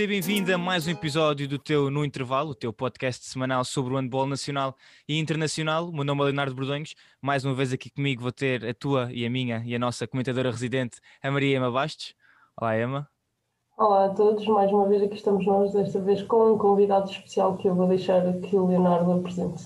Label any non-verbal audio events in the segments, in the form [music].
seja bem-vindo a mais um episódio do teu No Intervalo, o teu podcast semanal sobre o handball nacional e internacional. O meu nome é Leonardo Bordonhos. Mais uma vez aqui comigo vou ter a tua e a minha e a nossa comentadora residente, a Maria Ema Bastos. Olá, Emma. Olá a todos, mais uma vez aqui estamos nós, desta vez com um convidado especial que eu vou deixar que o Leonardo apresente.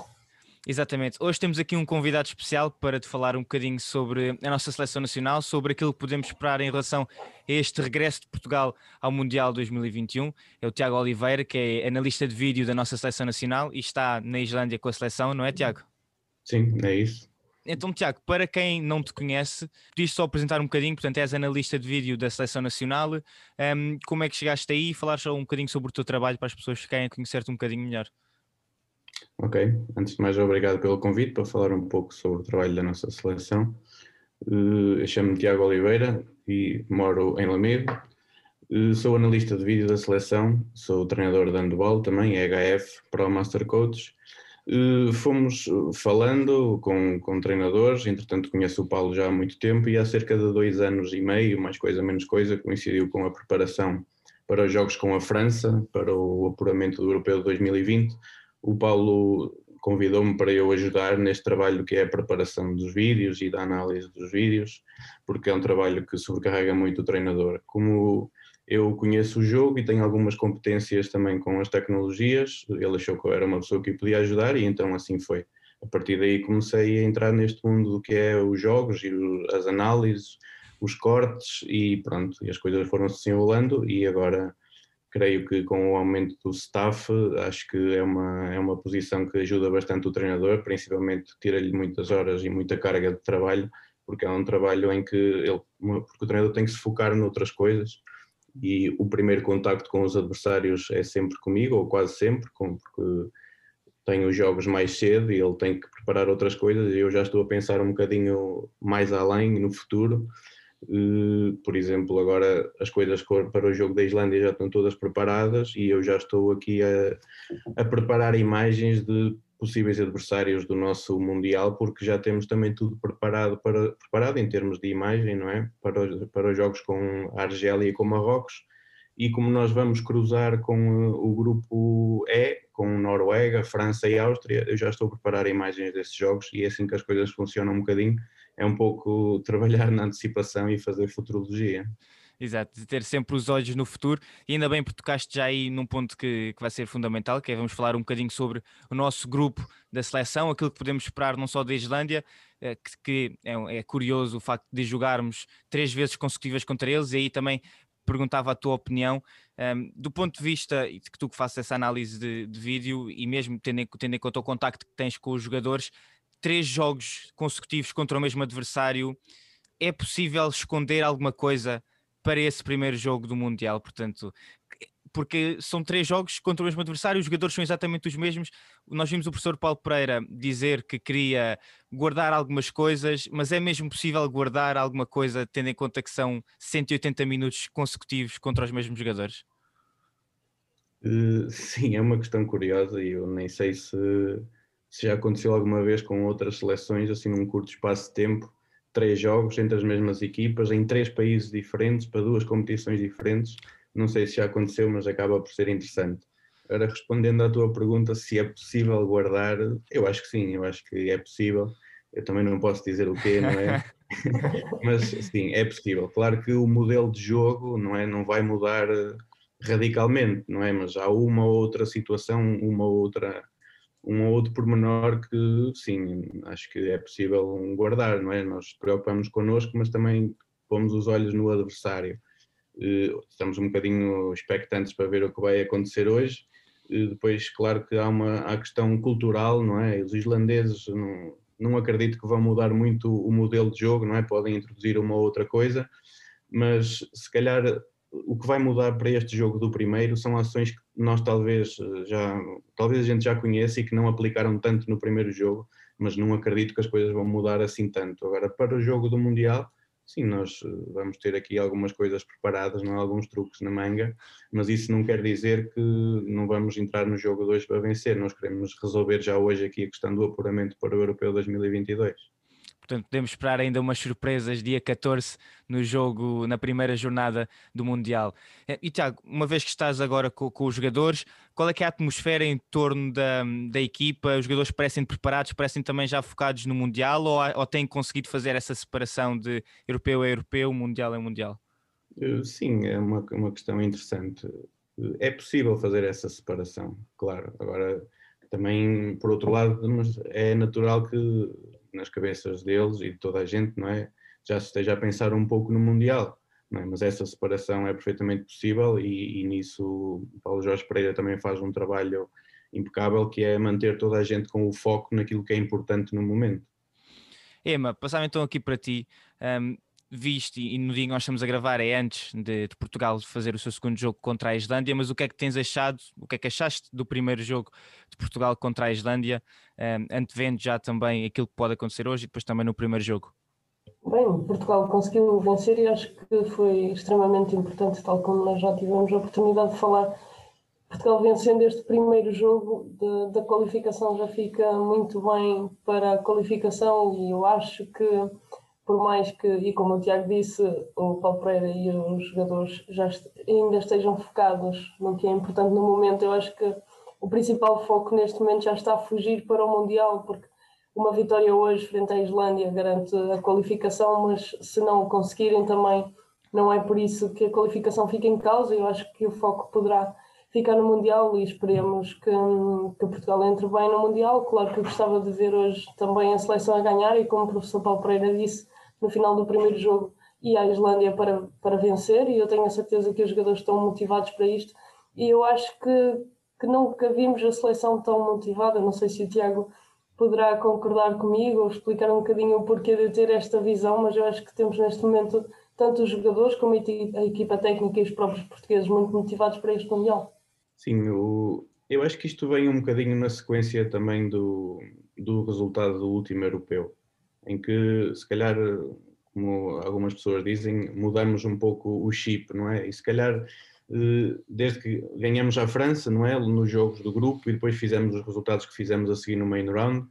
Exatamente. Hoje temos aqui um convidado especial para te falar um bocadinho sobre a nossa seleção nacional, sobre aquilo que podemos esperar em relação a este regresso de Portugal ao Mundial 2021. É o Tiago Oliveira, que é analista de vídeo da nossa seleção nacional e está na Islândia com a seleção, não é, Tiago? Sim, é isso. Então, Tiago, para quem não te conhece, podias só apresentar um bocadinho, portanto, és analista de vídeo da Seleção Nacional. Um, como é que chegaste aí e falar só um bocadinho sobre o teu trabalho para as pessoas que querem conhecer-te um bocadinho melhor? Ok, antes de mais, obrigado pelo convite para falar um pouco sobre o trabalho da nossa seleção. Uh, eu chamo-me Tiago Oliveira e moro em Lamego. Uh, sou analista de vídeo da seleção, sou treinador de handball também, EHF, Pro Master Coach. Uh, fomos falando com, com treinadores, entretanto conheço o Paulo já há muito tempo e há cerca de dois anos e meio, mais coisa menos coisa, coincidiu com a preparação para os jogos com a França, para o apuramento do Europeu de 2020 o Paulo convidou-me para eu ajudar neste trabalho que é a preparação dos vídeos e da análise dos vídeos, porque é um trabalho que sobrecarrega muito o treinador. Como eu conheço o jogo e tenho algumas competências também com as tecnologias, ele achou que eu era uma pessoa que podia ajudar e então assim foi. A partir daí comecei a entrar neste mundo do que é os jogos e as análises, os cortes e pronto, e as coisas foram se desenrolando e agora creio que com o aumento do staff, acho que é uma, é uma posição que ajuda bastante o treinador, principalmente tira-lhe muitas horas e muita carga de trabalho, porque é um trabalho em que ele, porque o treinador tem que se focar noutras coisas e o primeiro contacto com os adversários é sempre comigo, ou quase sempre, porque tenho os jogos mais cedo e ele tem que preparar outras coisas e eu já estou a pensar um bocadinho mais além no futuro por exemplo, agora as coisas para o jogo da Islândia já estão todas preparadas e eu já estou aqui a, a preparar imagens de possíveis adversários do nosso Mundial, porque já temos também tudo preparado, para, preparado em termos de imagem, não é? Para, para os jogos com a Argélia e com Marrocos. E como nós vamos cruzar com o grupo E, com Noruega, França e Áustria, eu já estou a preparar imagens desses jogos e é assim que as coisas funcionam um bocadinho é um pouco [laughs] trabalhar na antecipação e fazer futurologia. Exato, de ter sempre os olhos no futuro e ainda bem porque tocaste já aí num ponto que, que vai ser fundamental, que é vamos falar um bocadinho sobre o nosso grupo da seleção, aquilo que podemos esperar não só da Islândia, eh, que, que é, é, curioso o facto de jogarmos três vezes consecutivas contra eles e aí também perguntava a tua opinião um, ehm, do ponto de vista que tu que faças essa análise de, de vídeo e mesmo tendo tendo em conta o contacto que tens com os jogadores, três jogos consecutivos contra o mesmo adversário, é possível esconder alguma coisa para esse primeiro jogo do Mundial? Portanto, porque são três jogos contra o mesmo adversário, os jogadores são exatamente os mesmos. Nós vimos o professor Paulo Pereira dizer que queria guardar algumas coisas, mas é mesmo possível guardar alguma coisa tendo em conta que são 180 minutos consecutivos contra os mesmos jogadores? Uh, sim, é uma questão curiosa e eu nem sei se se já aconteceu alguma vez com outras seleções, assim num curto espaço de tempo, três jogos entre as mesmas equipas, em três países diferentes, para duas competições diferentes. Não sei se já aconteceu, mas acaba por ser interessante. Agora, respondendo à tua pergunta, se é possível guardar, eu acho que sim, eu acho que é possível. Eu também não posso dizer o quê, não é? [laughs] [laughs] mas sim, é possível. Claro que o modelo de jogo, não é, não vai mudar radicalmente, não é? Mas há uma ou outra situação, uma ou outra um ou outro pormenor que, sim, acho que é possível guardar, não é? Nós preocupamos connosco, mas também pomos os olhos no adversário. Eh, estamos um bocadinho expectantes para ver o que vai acontecer hoje. Eh, depois, claro que há uma há questão cultural, não é? Os islandeses não, não acredito que vão mudar muito o modelo de jogo, não é? Podem introduzir uma ou outra coisa, mas se calhar o que vai mudar para este jogo do primeiro são ações que nós talvez eh, já talvez a gente já conheça e que não aplicaram tanto no primeiro jogo, mas não acredito que as coisas vão mudar assim tanto. Agora para o jogo do mundial, sim, nós eh, vamos ter aqui algumas coisas preparadas, não alguns truques na manga, mas isso não quer dizer que não vamos entrar no jogo 2 para vencer. Nós queremos resolver já hoje aqui a questão do apuramento para o Europeu 2022. Portanto, podemos esperar ainda umas surpresas dia 14 no jogo, na primeira jornada do Mundial. Eh, e Tiago, uma vez que estás agora com, com, os jogadores, qual é que é a atmosfera em torno da, da equipa? Os jogadores parecem preparados, parecem também já focados no Mundial ou, ou têm conseguido fazer essa separação de europeu a europeu, mundial a mundial? Eh, sim, é uma, uma questão interessante. É possível fazer essa separação, claro. Agora, também, por outro lado, é natural que nas cabeças deles e de toda a gente, não é? Já se esteja a pensar um pouco no Mundial, não é? Mas essa separação é perfeitamente possível e, e nisso Paulo Jorge Pereira também faz um trabalho impecável que é manter toda a gente com o foco naquilo que é importante no momento. Ema, passava então aqui para ti. Um, viste, e no dia que nós estamos a gravar é antes de, de, Portugal fazer o seu segundo jogo contra a Islândia, mas o que é que tens achado, o que é que achaste do primeiro jogo de Portugal contra a Islândia, um, antevendo já também aquilo que pode acontecer hoje e depois também no primeiro jogo? Bem, Portugal conseguiu vencer e acho que foi extremamente importante, tal como nós já tivemos a oportunidade de falar. Portugal vencendo este primeiro jogo da qualificação já fica muito bem para a qualificação e eu acho que por mais que, e como o Tiago disse, o Paulo Pereira e os jogadores já ainda estejam focados no que é importante no momento, eu acho que o principal foco neste momento já está a fugir para o Mundial, porque uma vitória hoje frente à Islândia garante a qualificação, mas se não o conseguirem também não é por isso que a qualificação fica em causa. Eu acho que o foco poderá ficar no Mundial e esperemos que, que Portugal entre bem no Mundial. Claro que eu gostava de ver hoje também a seleção a ganhar e como o professor Paulo Pereira disse, no final do primeiro jogo e à Islândia para, para vencer e eu tenho a certeza que os jogadores estão motivados para isto. E eu acho que, que nunca vimos a seleção tão motivada, não sei se o Tiago poderá concordar comigo ou explicar um bocadinho o porquê de ter esta visão, mas eu acho que temos neste momento tanto os jogadores como a equipa técnica e os próprios portugueses muito motivados para este Mundial. Sim, o, eu acho que isto vem um bocadinho na sequência também do, do resultado do último europeu em que se calhar, como algumas pessoas dizem, mudamos um pouco o chip, não é? E se calhar eh, desde que ganhamos a França, não é? Nos jogos do grupo e depois fizemos os resultados que fizemos a seguir no main round,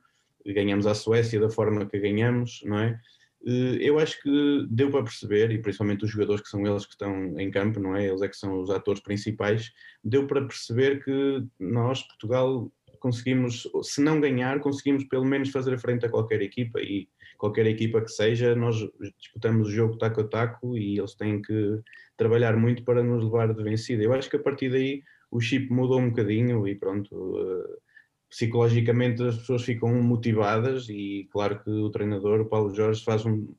ganhamos a Suécia da forma que ganhamos, não é? Eh, eu acho que deu para perceber, e principalmente os jogadores que são eles que estão em campo, não é? Eles é que são os atores principais, deu para perceber que nós, Portugal, conseguimos, se não ganhar, conseguimos pelo menos fazer frente a qualquer equipa e qualquer equipa que seja, nós disputamos o jogo taco a taco e eles têm que trabalhar muito para nos levar de vencida. Eu acho que a partir daí o chip mudou um bocadinho e pronto, uh, psicologicamente as pessoas ficam motivadas e claro que o treinador, o Paulo Jorge, faz um,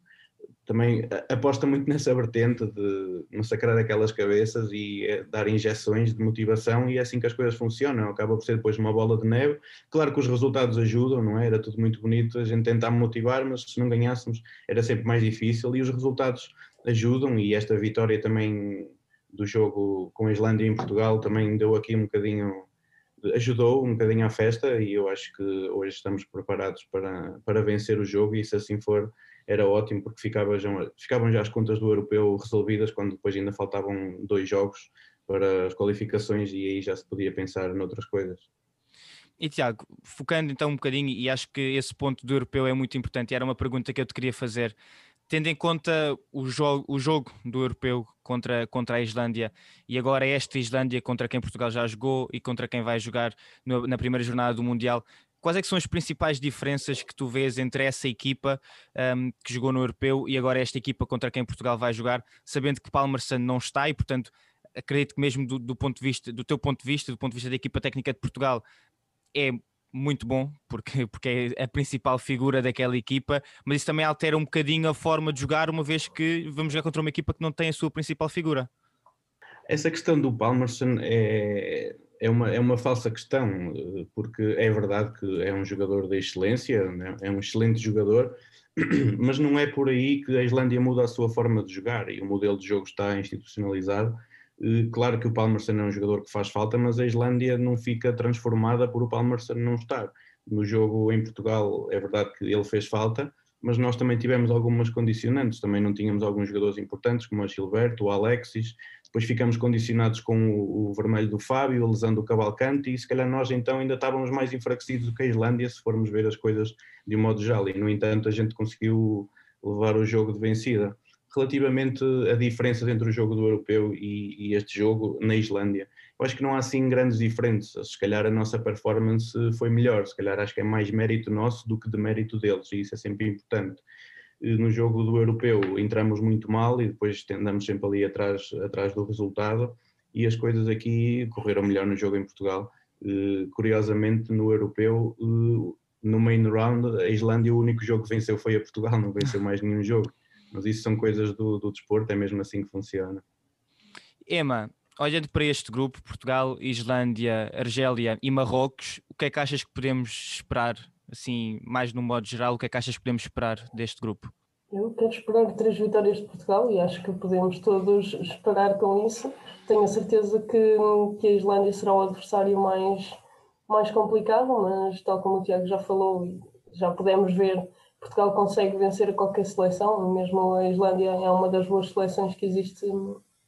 também aposta muito nessa vertente de massacrar aquelas cabeças e eh, dar injeções de motivação e é assim que as coisas funcionam, acaba por ser depois uma bola de neve. Claro que os resultados ajudam, não é? Era tudo muito bonito, a gente tentava motivar, mas se não ganhássemos era sempre mais difícil e os resultados ajudam e esta vitória também do jogo com a Islândia em Portugal também deu aqui um bocadinho ajudou um bocadinho à festa e eu acho que hoje estamos preparados para, para vencer o jogo e se assim for era ótimo porque ficava já, ficavam já as contas do europeu resolvidas quando depois ainda faltavam dois jogos para as qualificações e aí já se podia pensar noutras coisas. E Tiago, focando então um bocadinho, e acho que esse ponto do europeu é muito importante, e era uma pergunta que eu te queria fazer, tendo em conta o jogo, o jogo do europeu contra, contra a Islândia e agora esta Islândia contra quem Portugal já jogou e contra quem vai jogar no, na primeira jornada do Mundial, quais é que são as principais diferenças que tu vês entre essa equipa um, que jogou no Europeu e agora esta equipa contra quem Portugal vai jogar, sabendo que Palmerson não está e, portanto, acredito que mesmo do, do, ponto de vista, do teu ponto de vista, do ponto de vista da equipa técnica de Portugal, é muito bom, porque, porque é a principal figura daquela equipa, mas isso também altera um bocadinho a forma de jogar, uma vez que vamos jogar contra uma equipa que não tem a sua principal figura. Essa questão do Palmerson é, é uma, é uma falsa questão, porque é verdade que é um jogador de excelência, né? é um excelente jogador, [clears throat] mas não é por aí que a Islândia muda a sua forma de jogar e o modelo de jogo está institucionalizado. Claro que o Palmerson é um jogador que faz falta, mas a Islândia não fica transformada por o Palmerson não estar. No jogo em Portugal é verdade que ele fez falta, mas nós também tivemos algumas condicionantes, também não tínhamos alguns jogadores importantes como a Gilberto, o Alexis, depois ficamos condicionados com o, o vermelho do Fábio, a lesão do Cavalcante, e se calhar nós então ainda estávamos mais enfraquecidos do que a Islândia, se formos ver as coisas de um modo geral, e no entanto a gente conseguiu levar o jogo de vencida. Relativamente a diferença entre o jogo do europeu e, e este jogo na Islândia, eu acho que não há assim grandes diferenças. Se calhar a nossa performance foi melhor, se calhar acho que é mais mérito nosso do que de mérito deles, e isso é sempre importante. No jogo do europeu entramos muito mal e depois andamos sempre ali atrás, atrás do resultado, e as coisas aqui correram melhor no jogo em Portugal. Curiosamente, no europeu, no main round, a Islândia, o único jogo que venceu foi a Portugal, não venceu mais nenhum jogo. Mas isso são coisas do, do desporto, é mesmo assim que funciona. Emma, olhando para este grupo, Portugal, Islândia, Argélia e Marrocos, o que é que achas que podemos esperar, assim, mais no modo geral, o que é que achas que podemos esperar deste grupo? Eu quero esperar três vitórias de Portugal e acho que podemos todos esperar com isso. Tenho a certeza que, que a Islândia será o adversário mais, mais complicado, mas tal como o Tiago já falou, já podemos ver, Portugal consegue vencer qualquer seleção, mesmo a Islândia é uma das boas seleções que existe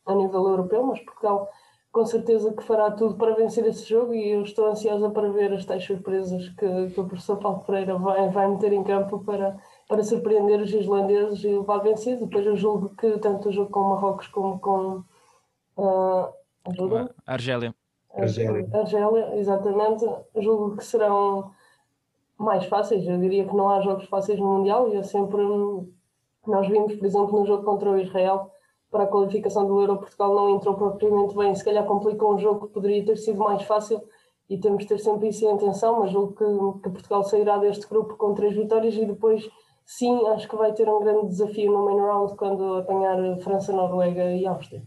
a nível europeu, mas Portugal com certeza que fará tudo para vencer esse jogo e eu estou ansiosa para ver as tais surpresas que, que o professor Paulo Pereira vai, vai meter em campo para, para surpreender os islandeses e levar vencido. Depois eu julgo que tanto o jogo com Marrocos como com uh, ajuda? Argélia. Argélia. Argélia, exatamente. Julgo que serão mais fáceis. Eu diria que não há jogos fáceis no Mundial e eu sempre. Nós vimos, por exemplo, no jogo contra o Israel, para a qualificação do Euro, Portugal não entrou propriamente bem, se calhar complicou um jogo que poderia ter sido mais fácil e temos de ter sempre isso em atenção, mas julgo que, que Portugal sairá deste grupo com três vitórias e depois sim, acho que vai ter um grande desafio no main round quando apanhar França, Noruega e Áustria.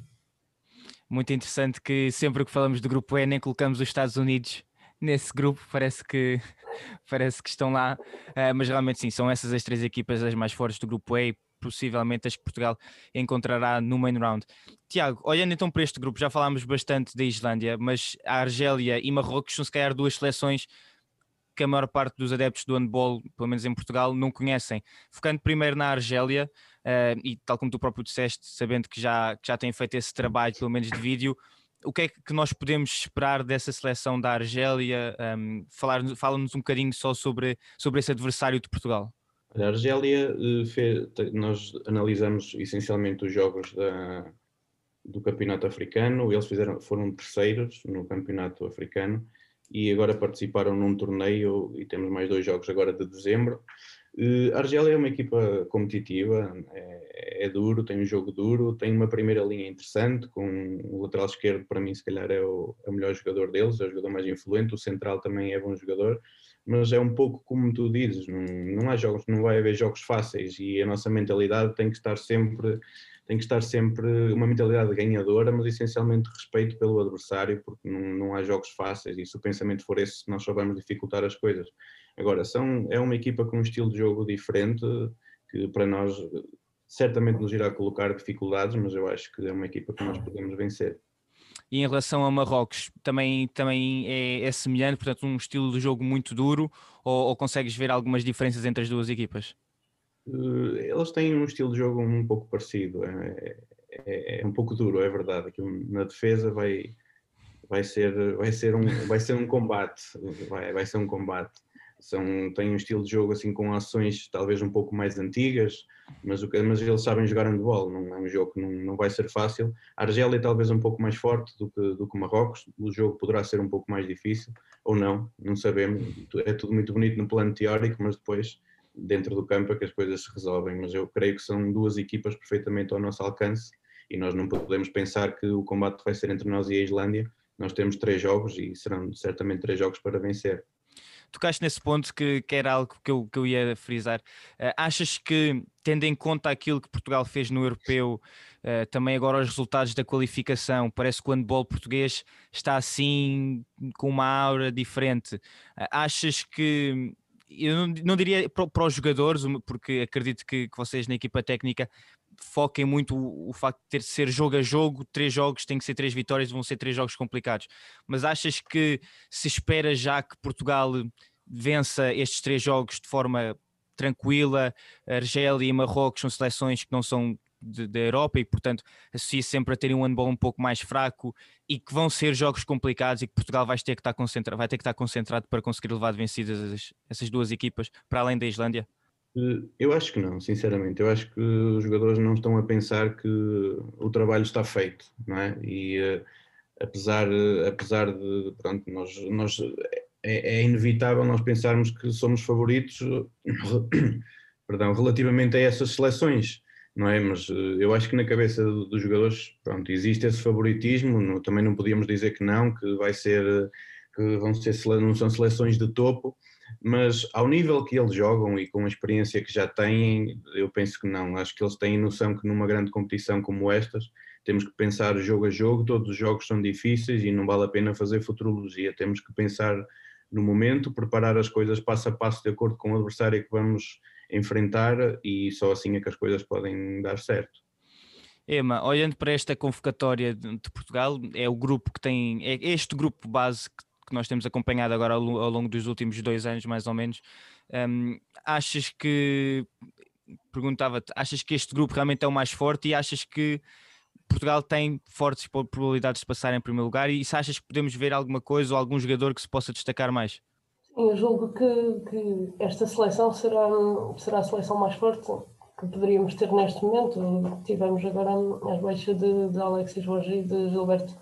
Muito interessante que sempre que falamos do grupo E nem colocamos os Estados Unidos nesse grupo, parece que [laughs] parece que estão lá, uh, mas realmente sim, são essas as três equipas as mais fortes do grupo E possivelmente as que Portugal encontrará no main round. Tiago, olhando então para este grupo, já falámos bastante da Islândia, mas a Argélia e Marrocos são se calhar duas seleções que a maior parte dos adeptos do handball, pelo menos em Portugal, não conhecem. Focando primeiro na Argélia, uh, e tal como tu próprio disseste, sabendo que já, que já têm feito esse trabalho, pelo menos de vídeo, o que é que nós podemos esperar dessa seleção da Argélia? Um, falar, fala-nos um bocadinho só sobre, sobre esse adversário de Portugal. A Argélia, eh, nós analisamos essencialmente os jogos da, do campeonato africano, eles fizeram, foram terceiros no campeonato africano e agora participaram num torneio e temos mais dois jogos agora de dezembro. Uh, a Argélia é uma equipa competitiva, é, é, duro, tem um jogo duro, tem uma primeira linha interessante, com o lateral esquerdo para mim se calhar é o, é o melhor jogador deles, é o jogador mais influente, o central também é bom jogador, mas é um pouco como tu dizes, não, não há jogos, não vai haver jogos fáceis e a nossa mentalidade tem que estar sempre tem que estar sempre uma mentalidade ganhadora, mas essencialmente respeito pelo adversário, porque não, não há jogos fáceis e se o pensamento for esse, nós só vamos dificultar as coisas. Agora, são, é uma equipa com um estilo de jogo diferente, que para nós certamente nos irá colocar dificuldades, mas eu acho que é uma equipa que nós podemos vencer. E em relação a Marrocos, também, também é, é semelhante, portanto, um estilo de jogo muito duro, ou, ou consegues ver algumas diferenças entre as duas equipas? Eh, eles têm um estilo de jogo um pouco parecido, é, é, é um pouco duro, é verdade. Aqui na defesa vai, vai, ser, vai, ser, um, vai ser um combate, vai, vai ser um combate. São, têm um estilo de jogo assim com ações talvez um pouco mais antigas, mas, o, mas eles sabem jogar handball, não é um jogo que não, não vai ser fácil. A Argélia talvez um pouco mais forte do que, do que Marrocos, o jogo poderá ser um pouco mais difícil, ou não, não sabemos. É tudo muito bonito no plano teórico, mas depois dentro do campo é que as coisas se resolvem, mas eu creio que são duas equipas perfeitamente ao nosso alcance e nós não podemos pensar que o combate vai ser entre nós e a Islândia. Nós temos três jogos e serão certamente três jogos para vencer. Tocaste nesse ponto que, que era algo que eu, que eu ia frisar. Uh, achas que, tendo em conta aquilo que Portugal fez no Europeu, uh, também agora os resultados da qualificação, parece que o handball português está assim com uma aura diferente. Uh, achas que eu não, não diria para, para, os jogadores, porque acredito que, que, vocês na equipa técnica foquem muito o, o facto de ter de ser jogo a jogo, três jogos, tem que ser três vitórias, vão ser três jogos complicados. Mas achas que se espera já que Portugal vença estes três jogos de forma tranquila, Argélia e Marrocos são seleções que não são da Europa e, portanto, associa sempre a terem um handball um pouco mais fraco e que vão ser jogos complicados e que Portugal vai ter que estar concentrado, vai ter que estar concentrado para conseguir levar vencidas essas duas equipas, para além da Islândia? Eh, eu acho que não, sinceramente. Eu acho que os jogadores não estão a pensar que o trabalho está feito, não é? E uh, apesar, apesar de, pronto, nós, nós é, é, inevitável nós pensarmos que somos favoritos, [coughs] perdão, relativamente a essas seleções, não é? Mas uh, eu acho que na cabeça dos jogadores, pronto, existe esse favoritismo. Também não podíamos dizer que não, que vai ser, que vão ser, não são seleções de topo mas ao nível que eles jogam e com a experiência que já têm, eu penso que não. Acho que eles têm noção que numa grande competição como estas, temos que pensar jogo a jogo, todos os jogos são difíceis e não vale a pena fazer futurologia. Temos que pensar no momento, preparar as coisas passo a passo de acordo com o adversário que vamos enfrentar e só assim é que as coisas podem dar certo. Ema, olhando para esta convocatória de Portugal, é o grupo que tem, é este grupo base que que nós temos acompanhado agora ao, ao longo dos últimos dois anos, mais ou menos, um, achas que, perguntava-te, achas que este grupo realmente é o mais forte e achas que Portugal tem fortes probabilidades de passar em primeiro lugar e se achas que podemos ver alguma coisa ou algum jogador que se possa destacar mais? Eu julgo que, que esta seleção será, será a seleção mais forte que poderíamos ter neste momento. Tivemos agora as baixas de, de Alexis Roger e de Gilberto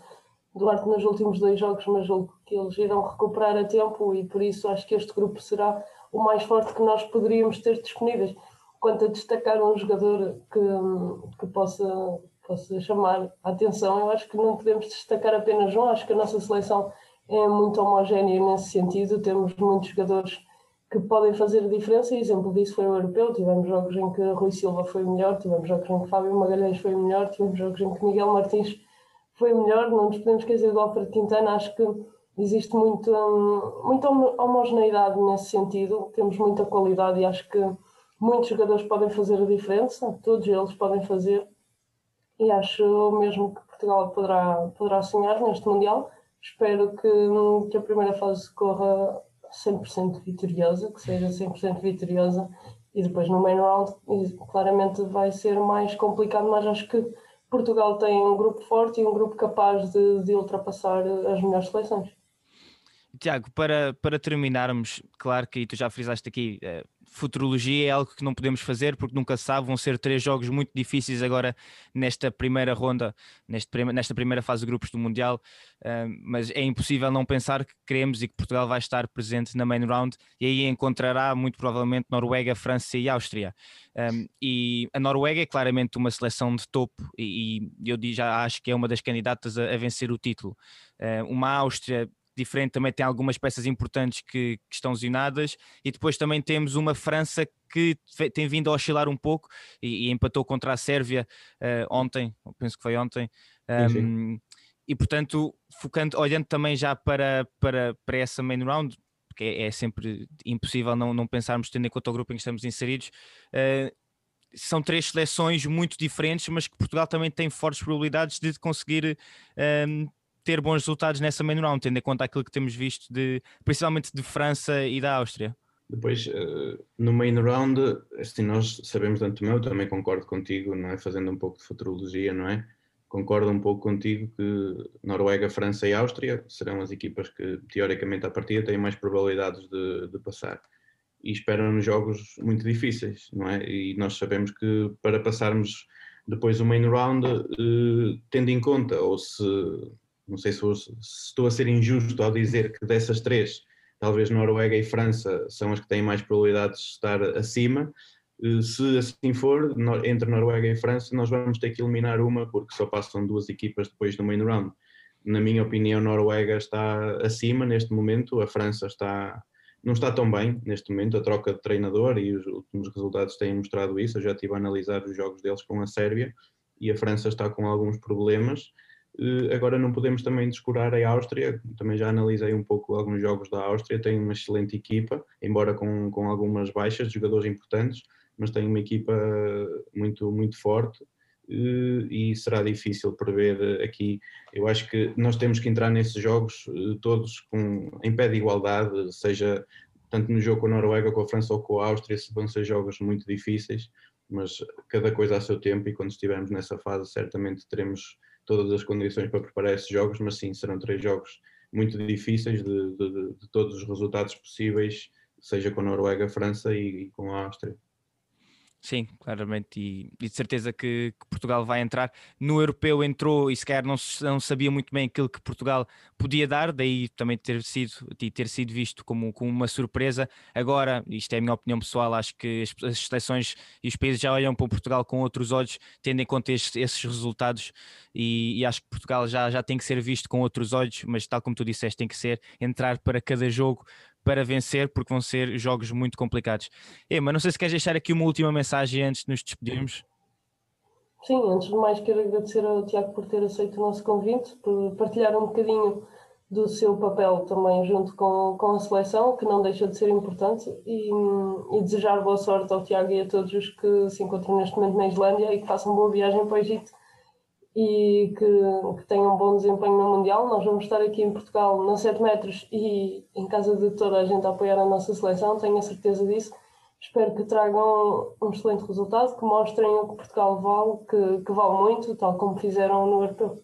Duarte nos últimos dois jogos, mas julgo que eles irão recuperar a tempo e por isso acho que este grupo será o mais forte que nós poderíamos ter disponíveis. Quanto a destacar um jogador que, que possa, possa chamar a atenção, eu acho que não podemos destacar apenas um, acho que a nossa seleção é muito homogénea nesse sentido, temos muitos jogadores que podem fazer a diferença, e exemplo disso foi o europeu, tivemos jogos em que Rui Silva foi melhor, tivemos jogos em que Fábio Magalhães foi melhor, tivemos jogos em que Miguel Martins foi melhor, não nos podemos esquecer do Alfredo Quintana, acho que existe muito, hum, muita homogeneidade nesse sentido, temos muita qualidade e acho que muitos jogadores podem fazer a diferença, todos eles podem fazer, e acho mesmo que Portugal poderá, poderá sonhar neste Mundial. Espero que, hum, que a primeira fase corra 100% vitoriosa, que seja 100% vitoriosa, e depois no main round, claramente vai ser mais complicado, mas acho que Portugal tem um grupo forte e um grupo capaz de, de ultrapassar as melhores seleções. Tiago, para, para terminarmos, claro que tu já frisaste aqui, eh, futurologia é algo que não podemos fazer porque nunca sabe, vão ser três jogos muito difíceis agora nesta primeira ronda, neste, nesta primeira fase de grupos do Mundial, uh, mas é impossível não pensar que queremos e que Portugal vai estar presente na main round e aí encontrará muito provavelmente Noruega, França e Áustria. Um, e a Noruega é claramente uma seleção de topo e, e eu já acho que é uma das candidatas a, a vencer o título. Uma Áustria diferente, também tem algumas peças importantes que, que, estão lesionadas, e depois também temos uma França que tem vindo a oscilar um pouco e, e empatou contra a Sérvia uh, ontem, penso que foi ontem. Um. E portanto, focando, olhando também já para, para, para essa main round, porque é, é sempre impossível não, não pensarmos, tendo em conta o grupo em que estamos inseridos. Uh, são três seleções muito diferentes, mas que Portugal também tem fortes probabilidades de conseguir um, ter bons resultados nessa main round, tendo em conta aquilo que temos visto, de, principalmente de França e da Áustria. Depois, uh, no main round, assim, nós sabemos de antemão, também concordo contigo, não é? Fazendo um pouco de futurologia, não é? Concordo um pouco contigo que Noruega, França e Áustria serão as equipas que, teoricamente, à partida têm mais probabilidades de, de passar. E esperam-nos jogos muito difíceis, não é? E nós sabemos que para passarmos depois o main round, uh, tendo em conta, ou se não sei se, se, estou a ser injusto ao dizer que dessas três, talvez Noruega e França são as que têm mais probabilidades de estar acima. Eh, se assim for, entre Noruega e França, nós vamos ter que eliminar uma, porque só passam duas equipas depois do main round. Na minha opinião, Noruega está acima neste momento, a França está, não está tão bem neste momento. A troca de treinador e os últimos resultados têm mostrado isso. Eu já estive a analisar os jogos deles com a Sérvia e a França está com alguns problemas agora não podemos também descurar a Áustria, também já analisei um pouco alguns jogos da Áustria, tem uma excelente equipa, embora com, com algumas baixas de jogadores importantes, mas tem uma equipa muito, muito forte. Eh, e será difícil prever aqui. Eu acho que nós temos que entrar nesses jogos eh, todos com, em pé de igualdade, seja tanto no jogo com a Noruega, com a França ou com a Áustria, vão ser jogos muito difíceis mas cada coisa a seu tempo e quando estivermos nessa fase certamente teremos todas as condições para preparar esses jogos, mas sim, serão três jogos muito difíceis de, de, de todos os resultados possíveis, seja com a Noruega, França e, e com a Áustria. Sim, claramente, e, e de certeza que, que, Portugal vai entrar. No europeu entrou e sequer não, não sabia muito bem aquilo que Portugal podia dar, daí também ter sido, ter sido visto como, como uma surpresa. Agora, isto é a minha opinião pessoal, acho que as, as seleções e os países já olham para Portugal com outros olhos, tendo em conta estes, esses resultados, e, e, acho que Portugal já, já tem que ser visto com outros olhos, mas tal como tu disseste, tem que ser entrar para cada jogo para vencer, porque vão ser jogos muito complicados. Ema, não sei se queres deixar aqui uma última mensagem antes de nos despedirmos. Sim, antes de mais quero agradecer ao Tiago por ter aceito o nosso convite, por partilhar um bocadinho do seu papel também junto com, com a seleção, que não deixa de ser importante, e, e desejar boa sorte ao Tiago e a todos os que se encontram neste momento na Islândia e que façam boa viagem para o Egito e que, que tenham um bom desempenho no Mundial. Nós vamos estar aqui em Portugal nos 7 metros e em casa de toda a gente a apoiar a nossa seleção, tenho a certeza disso. Espero que tragam um excelente resultado, que mostrem o que Portugal vale, que, que vale muito, tal como fizeram no Europeu.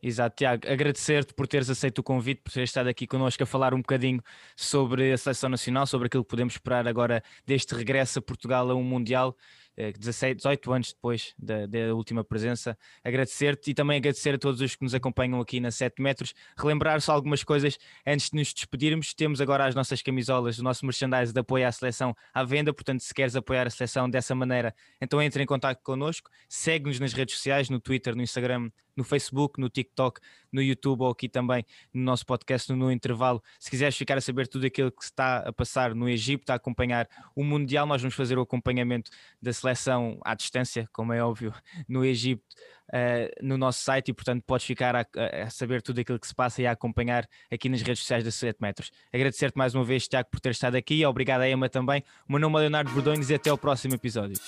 Exato, Tiago, agradecer-te por teres aceito o convite, por teres estado aqui connosco a falar um bocadinho sobre a seleção nacional, sobre aquilo que podemos esperar agora deste regresso a Portugal a um Mundial. 17, 18 anos depois da, da última presença. Agradecer-te e também agradecer a todos os que nos acompanham aqui na 7 metros. Relembrar só algumas coisas antes de nos despedirmos. Temos agora as nossas camisolas, o nosso merchandise de apoio à seleção à venda. Portanto, se queres apoiar a seleção dessa maneira, então entre em contato connosco. Segue-nos nas redes sociais, no Twitter, no Instagram, no Facebook, no TikTok, no YouTube ou aqui também no nosso podcast no, intervalo. Se quiseres ficar a saber tudo aquilo que está a passar no Egito, a acompanhar o Mundial, nós vamos fazer o acompanhamento da seleção à distância, como é óbvio, no Egito, uh, no nosso site e, portanto, podes ficar a, a, saber tudo aquilo que se passa e a acompanhar aqui nas redes sociais da 7 metros. Agradecer-te mais uma vez, Tiago, por ter estado aqui. Obrigado a Emma também. O meu nome é Leonardo Bordões e até ao próximo episódio.